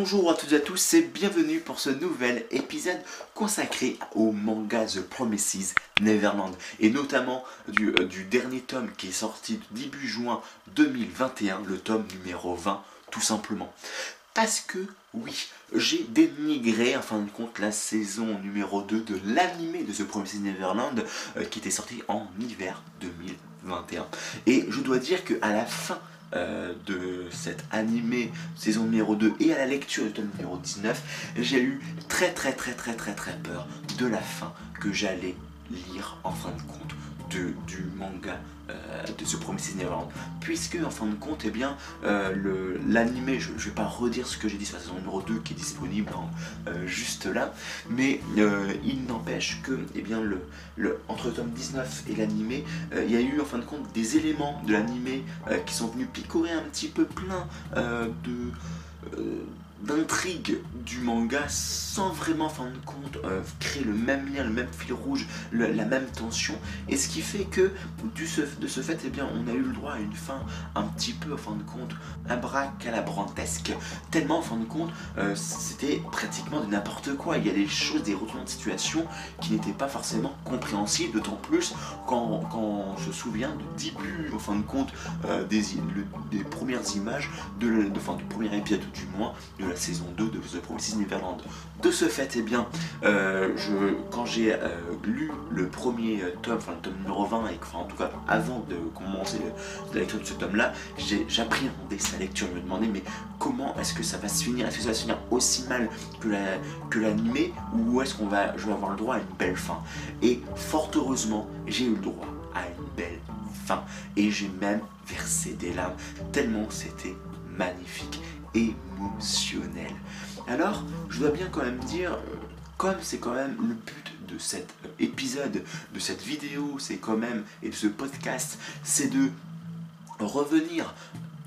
Bonjour à toutes et à tous et bienvenue pour ce nouvel épisode consacré au manga The Promises Neverland et notamment du, euh, dernier tome qui est sorti début juin 2021, le tome numéro 20 tout simplement. Parce que oui, j'ai dénigré en fin de compte la saison numéro 2 de l'animé de The Promises Neverland euh, qui était sorti en hiver 2021. Et je dois dire que à la fin euh, de cet animé saison numéro 2 et à la lecture du tome numéro 19, j'ai eu très très très très très très peur de la fin que j'allais lire en fin de compte de, du manga de ce premier Neverland puisque en fin de compte eh bien euh, l'animé je, vais pas redire ce que j'ai dit sur la saison numéro 2 qui est disponible euh, juste là mais il n'empêche que eh bien le, le, entre tome 19 et l'animé il y a eu en fin de compte des éléments de l'animé qui sont venus picorer un petit peu plein de d'intrigue du manga sans vraiment, en fin de compte, euh, créer le même lien, le même fil rouge, la même tension. Et ce qui fait que, du de ce fait, eh bien, on a eu le droit à une fin un petit peu, en fin de compte, abracalabrantesque. Tellement, en fin de compte, euh, c'était pratiquement de n'importe quoi. Il y a des choses, des retours de situation qui n'étaient pas forcément compréhensibles, d'autant plus quand, quand, on se souvient du début, en fin de compte, euh, des, des premières images, de, de, du premier épisode, du moins, la saison 2 de The Promises Neverland. De ce fait, eh bien, euh, quand j'ai euh, lu le premier tome, enfin le tome numéro 20, et en tout cas avant de commencer la lecture de ce tome-là, j'appréhendais sa lecture. Je me demandais, mais comment est-ce que ça va se finir? Est-ce que ça va se finir aussi mal que l'animé Ou est-ce qu'on va, je vais avoir le droit à une belle fin? Et fort heureusement, j'ai eu le droit à une belle fin. Et j'ai même versé des larmes, tellement c'était magnifique émotionnel. Alors, je dois bien quand même dire, euh, comme c'est quand même le but de cet épisode, de cette vidéo, c'est quand même, et de ce podcast, c'est de revenir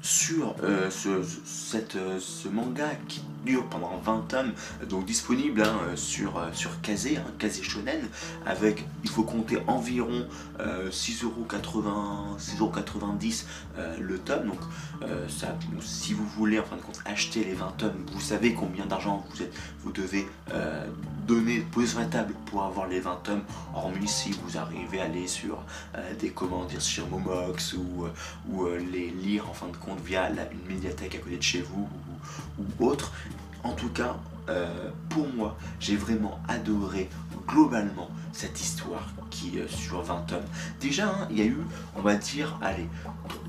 sur euh, euh, ce manga qui dure pendant 20 tomes, donc disponible hein, sur, euh, sur Kazé, hein, Kazé Shonen, avec, il faut compter environ 6,90€ 6,90€ le tome, donc ça, si vous voulez en fin de compte acheter les 20 tomes, vous savez combien d'argent vous, êtes, vous devez donner, poser sur la table pour avoir les 20 tomes, hormis si vous arrivez à aller sur des comment dire, sur Momox ou, ou les lire en fin de compte via une médiathèque à côté de chez vous ou, autre. En tout cas, euh, pour moi, j'ai vraiment adoré globalement cette histoire qui est sur 20 tomes. Déjà, hein, il y a eu, on va dire, allez,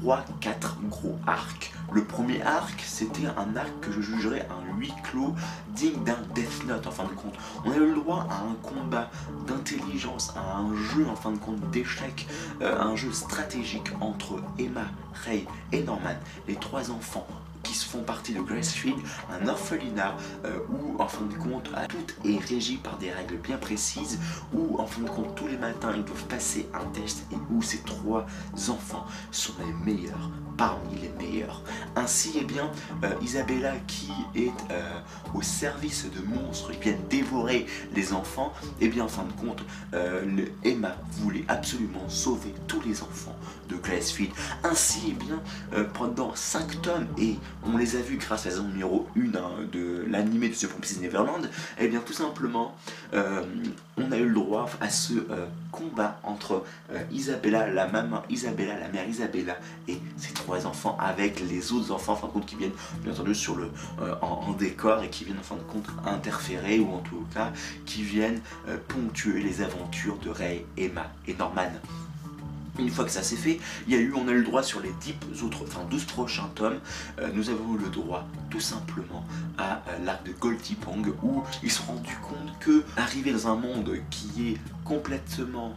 3-4 gros arcs. Le premier arc, c'était un arc que je jugerais un huis clos digne d'un Death Note en fin de compte. On a eu le droit à un combat d'intelligence, à un jeu en fin de compte d'échecs, euh, un jeu stratégique entre Emma, Ray et Norman, les trois enfants partie de Gracefield, un orphelinat euh, où en fin de compte tout est régi par des règles bien précises, où en fin de compte tous les matins ils doivent passer un test et où ces trois enfants sont les meilleurs parmi les meilleurs. Ainsi, eh bien, euh, Isabella qui est euh, au service de monstres qui viennent dévorer les enfants, eh bien, en fin de compte, le Emma voulait absolument sauver tous les enfants de Glassfield. Ainsi, eh bien, pendant 5 tomes, et on les a vus grâce à la saison numéro 1 hein, de l'animé de ce Promises Neverland, eh bien tout simplement, euh, on a eu le droit à ce euh, combat entre euh, Isabella, la maman Isabella, la mère Isabella et ses trois enfants avec les autres enfants, en fin de compte, qui viennent bien entendu sur le, en, décor et qui viennent en fin de compte interférer ou en tout cas qui viennent ponctuer les aventures de Ray, Emma et Norman. Une fois que ça s'est fait, il y a eu, on a eu le droit sur les 10 autres, enfin 12 prochains tomes, euh, nous avons eu le droit tout simplement à euh, l'arc de Goldie Pong où ils se sont rendus compte que arriver dans un monde qui est complètement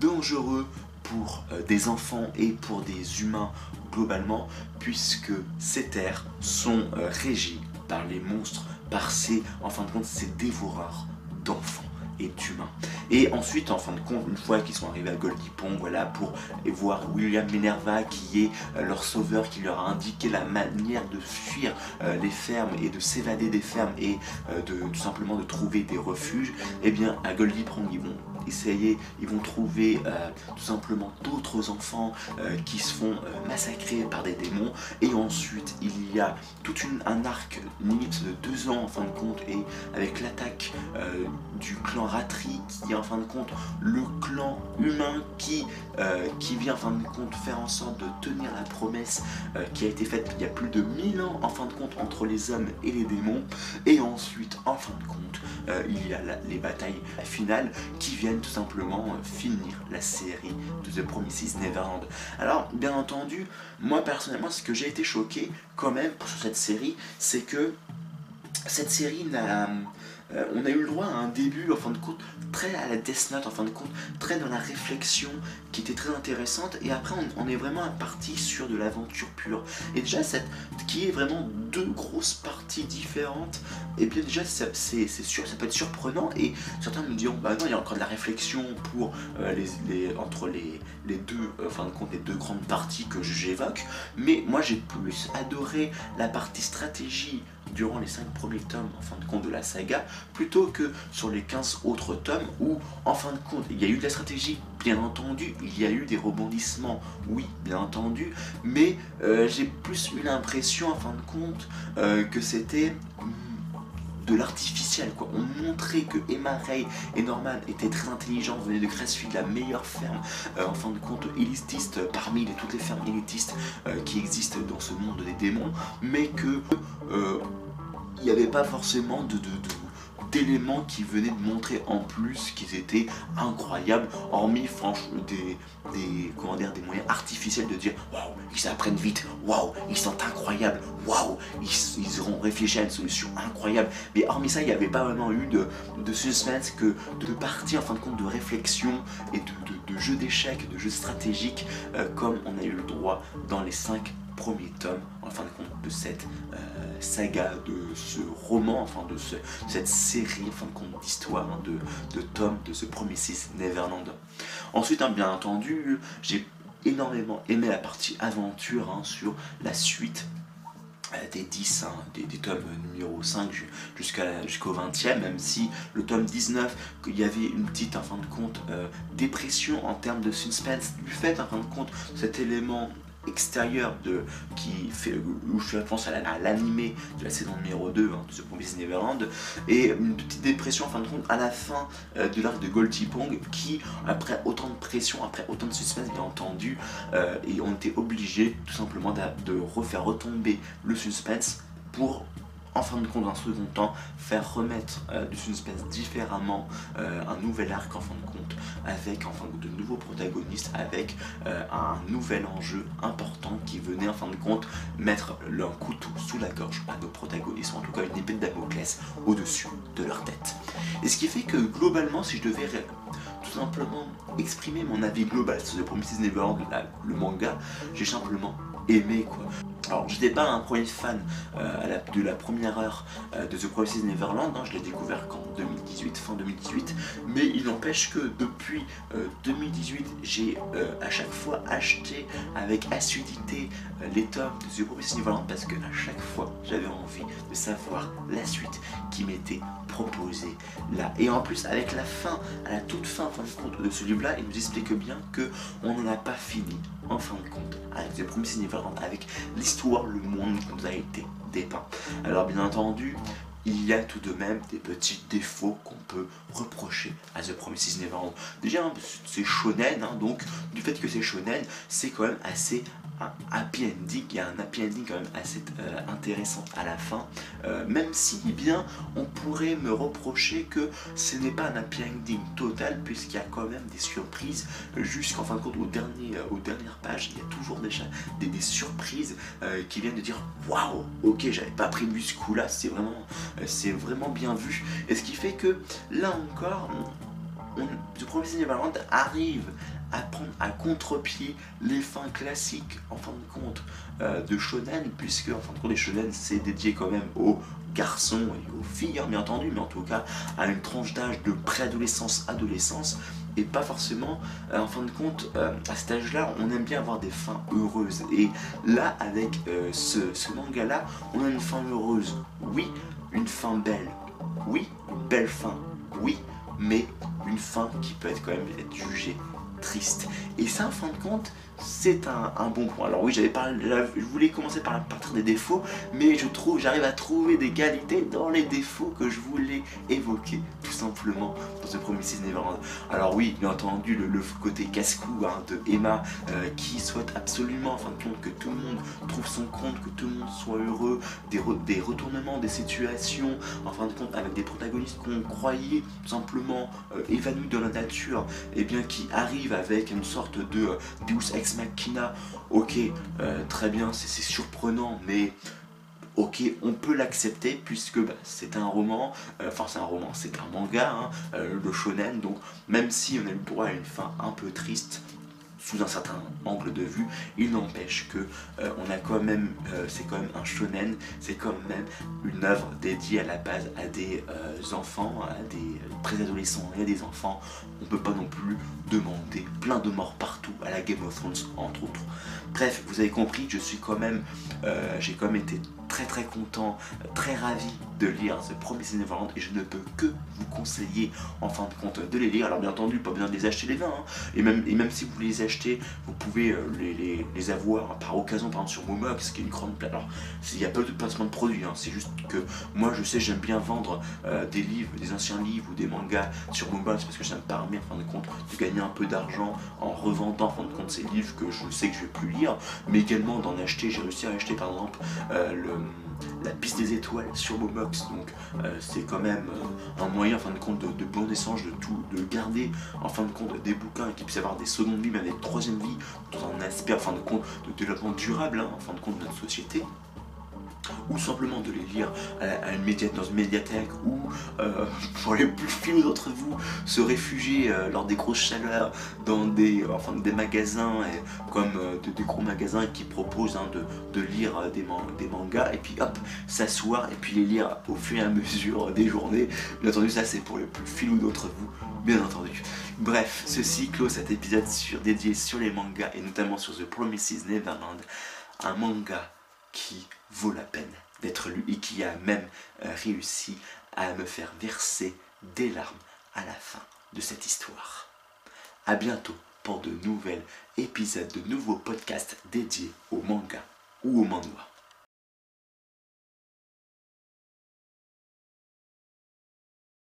dangereux pour euh, des enfants et pour des humains globalement, puisque ces terres sont régies par les monstres, par ces, en fin de compte, ces dévoreurs d'enfants et d'humains. Et ensuite, en fin de compte, une fois qu'ils sont arrivés à Goldie Pond, voilà, pour voir William Minerva, qui est euh, leur sauveur, qui leur a indiqué la manière de fuir euh, les fermes et de s'évader des fermes et euh, de tout simplement de trouver des refuges, et eh bien à Goldie Pond, ils vont essayer, ils vont trouver euh, tout simplement d'autres enfants euh, qui se font massacrer par des démons. Et ensuite, il y a tout un arc, limite de deux ans en fin de compte, et avec l'attaque du clan Ratri, qui est en fin de compte le clan humain qui, qui vient en fin de compte faire en sorte de tenir la promesse qui a été faite il y a plus de 1000 ans en fin de compte entre les hommes et les démons. Et ensuite, en fin de compte, euh, il y a les batailles finales qui viennent tout simplement euh, finir la série de The Promises Neverland. Alors, bien entendu, moi personnellement, ce que j'ai été choqué quand même sur cette série, c'est que cette série n'a euh, on a eu le droit à un début, en fin de compte, très à la Death Note, en fin de compte, très dans la réflexion, qui était très intéressante, et après on, est vraiment parti sur de l'aventure pure. Et déjà, cette, qui est vraiment deux grosses parties différentes, et bien déjà, c'est sûr, ça peut être surprenant, et certains me diront, bah non, il y a encore de la réflexion pour euh, les, entre les, les deux, euh, fin de compte, les deux grandes parties que j'évoque, mais moi j'ai plus adoré la partie stratégie durant les 5 premiers tomes en fin de compte de la saga plutôt que sur les 15 autres tomes où en fin de compte il y a eu de la stratégie bien entendu il y a eu des rebondissements oui bien entendu mais euh, j'ai plus eu l'impression en fin de compte euh, que c'était de l'artificiel quoi. On montrait que Emma Ray et Norman étaient très intelligents, venaient de Crestfield, la meilleure ferme euh, en fin de compte élitiste parmi toutes les fermes élitistes qui existent dans ce monde des démons, mais que il n'y avait pas forcément de, d'éléments qui venaient de montrer en plus qu'ils étaient incroyables, hormis franchement des, comment dire, des moyens artificiels de dire waouh, ils apprennent vite, waouh, ils sont incroyables, waouh, ils, auront réfléchi à une solution incroyable. Mais hormis ça, il n'y avait pas vraiment eu de, suspense que de partie en fin de compte de réflexion et de, de, jeux d'échecs, de jeux stratégiques, euh, comme on a eu le droit dans les 5 premiers tomes en fin de compte de cette euh, saga, de ce roman, enfin de cette série, en fin de compte d'histoire hein, de, de Tom, de ce premier 6 Neverland. Ensuite, hein, bien entendu, j'ai énormément aimé la partie aventure hein, sur la suite euh, des 10, des, tomes numéro 5 jusqu'au 20e, même si le tome 19, qu'il y avait une petite, en fin de compte, euh, dépression en termes de suspense, du fait, en fin de compte, cet élément extérieur de, qui fait, où je pense à l'animé de la saison numéro 2 hein, de The Promised Neverland, et une petite dépression en fin de compte à la fin euh, de l'arc de Goldie Pong qui, après autant de pression, après autant de suspense bien entendu, euh, et ont été obligés tout simplement de refaire retomber le suspense pour en fin de compte, dans un second temps, faire remettre euh, du suspense différemment, euh, un nouvel arc en fin de compte, avec enfin de nouveaux protagonistes, avec euh, un nouvel enjeu important qui venait en fin de compte mettre leur couteau sous la gorge à nos protagonistes, ou en tout cas une épée de Damoclès au-dessus de leur tête. Et ce qui fait que globalement, si je devais tout simplement exprimer mon avis global sur The Promises Neverland, le manga, j'ai simplement aimé quoi. Alors, j'étais pas un premier fan euh, de la première heure euh, de The Promises Neverland, hein, je l'ai découvert qu'en 2018, fin 2018, mais il n'empêche que depuis 2018, euh, j'ai à chaque fois acheté avec assiduité les tomes de The Promises Neverland parce que à chaque fois, j'avais envie de savoir la suite qui m'était proposée là. Et en plus, avec la fin, à la toute fin, fin de compte de ce livre-là, il nous explique bien que on n'en a pas fini en fin de compte avec Promises Neverland, avec l'histoire, le monde qui nous a été dépeint. Alors bien entendu, il y a tout de même des petits défauts qu'on peut reprocher à The Promises Neverland. Déjà, c'est shonen, hein, donc du fait que c'est shonen, c'est quand même assez un happy ending, il y a un happy ending quand même assez euh, intéressant à la fin, euh, même si bien on pourrait me reprocher que ce n'est pas un happy ending total puisqu'il y a quand même des surprises jusqu'en fin de compte au dernier, euh, aux dernières pages, il y a toujours déjà des, surprises qui viennent de dire waouh, ok j'avais pas prévu ce là, c'est vraiment, c'est vraiment bien vu, et ce qui fait que là encore, on, The Promised Neverland arrive à prendre à contre-pied les fins classiques en fin de compte euh, de shonen puisque en fin de compte les shonen c'est dédié quand même aux garçons et aux filles hein, bien entendu mais en tout cas à une tranche d'âge de préadolescence adolescence et pas forcément euh, en fin de compte euh, à cet âge là on aime bien avoir des fins heureuses. Et là avec ce, ce manga là on a une fin heureuse. Oui une fin belle oui une belle fin oui mais une fin qui peut être quand même être jugée triste. Et ça, en fin de compte, c'est un, bon point. Alors oui, j'avais parlé, je voulais commencer par partir des défauts, mais je trouve, j'arrive à trouver des qualités dans les défauts que je voulais évoquer, tout simplement, dans ce premier Neverland. Alors oui, bien entendu, le, côté casse-cou hein, de Emma, euh, qui souhaite absolument, en fin de compte, que tout le monde trouve son compte, que tout le monde soit heureux, des, retournements, des situations, en fin de compte, avec des protagonistes qu'on croyait simplement euh, évanouis dans la nature, et bien qui arrivent avec une sorte de euh, Deus Ex Machina, ok, euh, très bien, c'est surprenant, mais ok, on peut l'accepter puisque bah, c'est un roman, enfin c'est un roman, c'est un manga, hein, le shonen, donc même si on a le droit à une fin un peu triste, sous un certain angle de vue, il n'empêche que euh, on a quand même, euh, c'est quand même un shonen, c'est quand même une œuvre dédiée à la base à des euh, enfants, à des préadolescents et à des enfants. On peut pas non plus demander plein de morts partout à la Game of Thrones entre autres. Bref, vous avez compris, je suis quand même, j'ai quand même été très très content, très ravi de lire ce premier Neverland et je ne peux que vous conseiller en fin de compte de les lire. Alors bien entendu, pas besoin de les acheter les 20, hein. et, même, et même si vous les achetez, vous pouvez euh, les, avoir par occasion par exemple sur Momox, qui est une grande plateforme. Alors il n'y a pas de placement de produits, hein. c'est juste que moi je sais j'aime bien vendre euh, des livres, des anciens livres ou des mangas sur Momox parce que ça me permet en fin de compte de gagner un peu d'argent en revendant en fin de compte ces livres que je sais que je vais plus lire, mais également d'en acheter, j'ai réussi à acheter par exemple euh, le la piste des étoiles sur Momox. Donc euh, c'est quand même euh, un moyen en fin de compte de, bon échange, de tout, de garder en fin de compte des bouquins qui puissent avoir des secondes vies, même des troisième vies, dans un aspect en fin de compte de développement durable hein, en fin de compte de notre société ou simplement de les lire à, une dans une médiathèque ou euh, pour les plus filous d'entre vous se réfugier euh, lors des grosses chaleurs dans des, enfin, des magasins comme euh, des gros magasins qui proposent hein, de, lire des, des, mangas et puis hop s'asseoir et puis les lire au fur et à mesure des journées. Bien entendu ça c'est pour les plus filous d'entre vous bien entendu. Bref ceci clôt cet épisode sur, dédié sur les mangas et notamment sur The Promises Neverland un manga qui vaut la peine d'être lu et qui a même euh, réussi à me faire verser des larmes à la fin de cette histoire. A bientôt pour de nouveaux épisodes, de nouveaux podcasts dédiés au manga ou au manhwa.